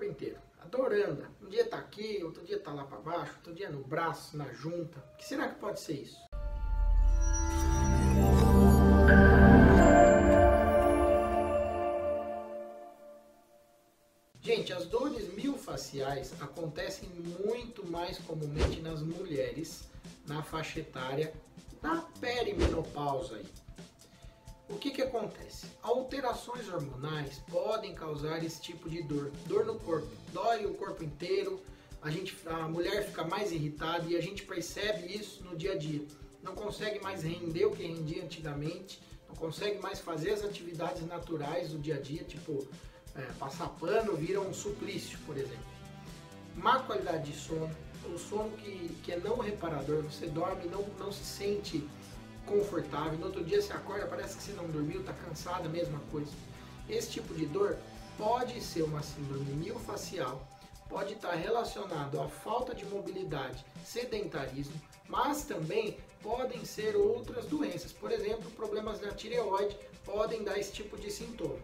corpo inteiro. A dor anda. Um dia tá aqui, outro dia tá lá para baixo, outro dia no braço, na junta. O que será que pode ser isso? Gente, as dores miofasciais acontecem muito mais comumente nas mulheres na faixa etária da perimenopausa. Aí. O que, que acontece? Alterações hormonais podem causar esse tipo de dor. Dor no corpo. Dói o corpo inteiro, a, gente, a mulher fica mais irritada e a gente percebe isso no dia a dia. Não consegue mais render o que rendia antigamente, não consegue mais fazer as atividades naturais do dia a dia, tipo é, passar pano vira um suplício, por exemplo. Má qualidade de sono, o sono que, que é não reparador, você dorme e não, não se sente confortável. No outro dia você acorda, parece que você não dormiu, está cansada, mesma coisa. Esse tipo de dor pode ser uma síndrome miofacial, pode estar relacionado à falta de mobilidade, sedentarismo, mas também podem ser outras doenças. Por exemplo, problemas na tireoide podem dar esse tipo de sintoma.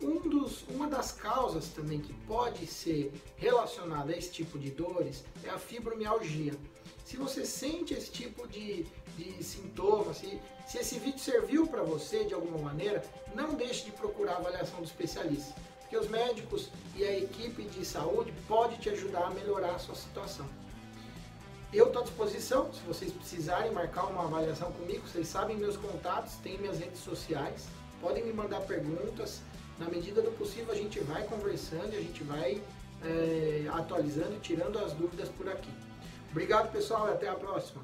Um dos, uma das causas também que pode ser relacionada a esse tipo de dores é a fibromialgia. Se você sente esse tipo de, de sintomas, se, se esse vídeo serviu para você de alguma maneira, não deixe de procurar a avaliação do especialista, porque os médicos e a equipe de saúde pode te ajudar a melhorar a sua situação. Eu estou à disposição, se vocês precisarem marcar uma avaliação comigo, vocês sabem meus contatos, tem minhas redes sociais, podem me mandar perguntas. Na medida do possível a gente vai conversando e a gente vai é, atualizando tirando as dúvidas por aqui. Obrigado, pessoal, e até a próxima.